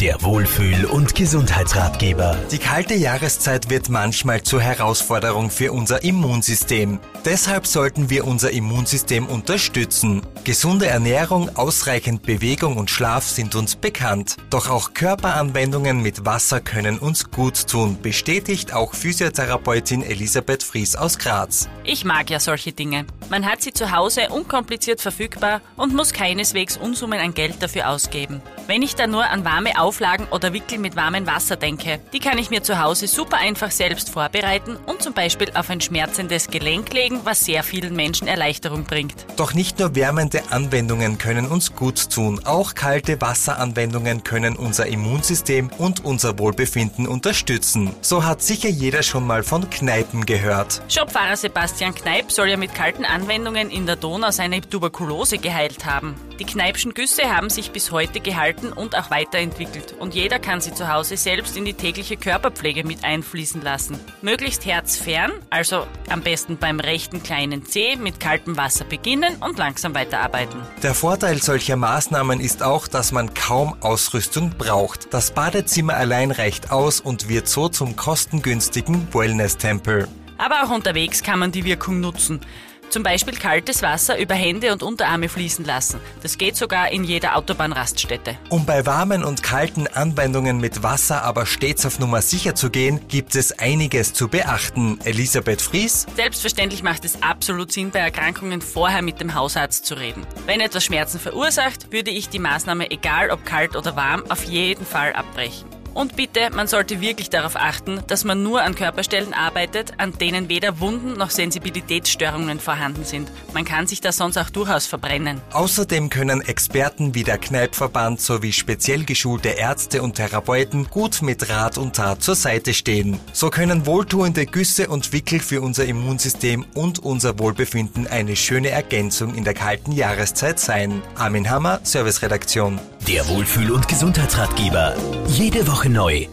Der Wohlfühl- und Gesundheitsratgeber. Die kalte Jahreszeit wird manchmal zur Herausforderung für unser Immunsystem. Deshalb sollten wir unser Immunsystem unterstützen. Gesunde Ernährung, ausreichend Bewegung und Schlaf sind uns bekannt. Doch auch Körperanwendungen mit Wasser können uns gut tun, bestätigt auch Physiotherapeutin Elisabeth Fries aus Graz. Ich mag ja solche Dinge. Man hat sie zu Hause unkompliziert verfügbar und muss keineswegs Unsummen an Geld dafür ausgeben. Wenn ich da nur an warme Auflagen oder Wickel mit warmem Wasser denke, die kann ich mir zu Hause super einfach selbst vorbereiten und zum Beispiel auf ein schmerzendes Gelenk legen, was sehr vielen Menschen Erleichterung bringt. Doch nicht nur wärmende Anwendungen können uns gut tun, auch kalte Wasseranwendungen können unser Immunsystem und unser Wohlbefinden unterstützen. So hat sicher jeder schon mal von Kneipen gehört. Shopfahrer Sebastian Kneip soll ja mit kalten Anwendungen in der Donau seine Tuberkulose geheilt haben. Die Kneipschen Güsse haben sich bis heute gehalten und auch weiterentwickelt und jeder kann sie zu Hause selbst in die tägliche Körperpflege mit einfließen lassen. Möglichst herzfern, also am besten beim rechten kleinen Zeh mit kaltem Wasser beginnen und langsam weiterarbeiten. Der Vorteil solcher Maßnahmen ist auch, dass man kaum Ausrüstung braucht. Das Badezimmer allein reicht aus und wird so zum kostengünstigen Wellness-Tempel. Aber auch unterwegs kann man die Wirkung nutzen. Zum Beispiel kaltes Wasser über Hände und Unterarme fließen lassen. Das geht sogar in jeder Autobahnraststätte. Um bei warmen und kalten Anwendungen mit Wasser aber stets auf Nummer sicher zu gehen, gibt es einiges zu beachten. Elisabeth Fries. Selbstverständlich macht es absolut Sinn, bei Erkrankungen vorher mit dem Hausarzt zu reden. Wenn etwas Schmerzen verursacht, würde ich die Maßnahme, egal ob kalt oder warm, auf jeden Fall abbrechen. Und bitte, man sollte wirklich darauf achten, dass man nur an Körperstellen arbeitet, an denen weder Wunden noch Sensibilitätsstörungen vorhanden sind. Man kann sich da sonst auch durchaus verbrennen. Außerdem können Experten wie der Kneipverband sowie speziell geschulte Ärzte und Therapeuten gut mit Rat und Tat zur Seite stehen. So können wohltuende Güsse und Wickel für unser Immunsystem und unser Wohlbefinden eine schöne Ergänzung in der kalten Jahreszeit sein. Armin Hammer, Serviceredaktion. Der Wohlfühl- und Gesundheitsratgeber. Jede Woche neu.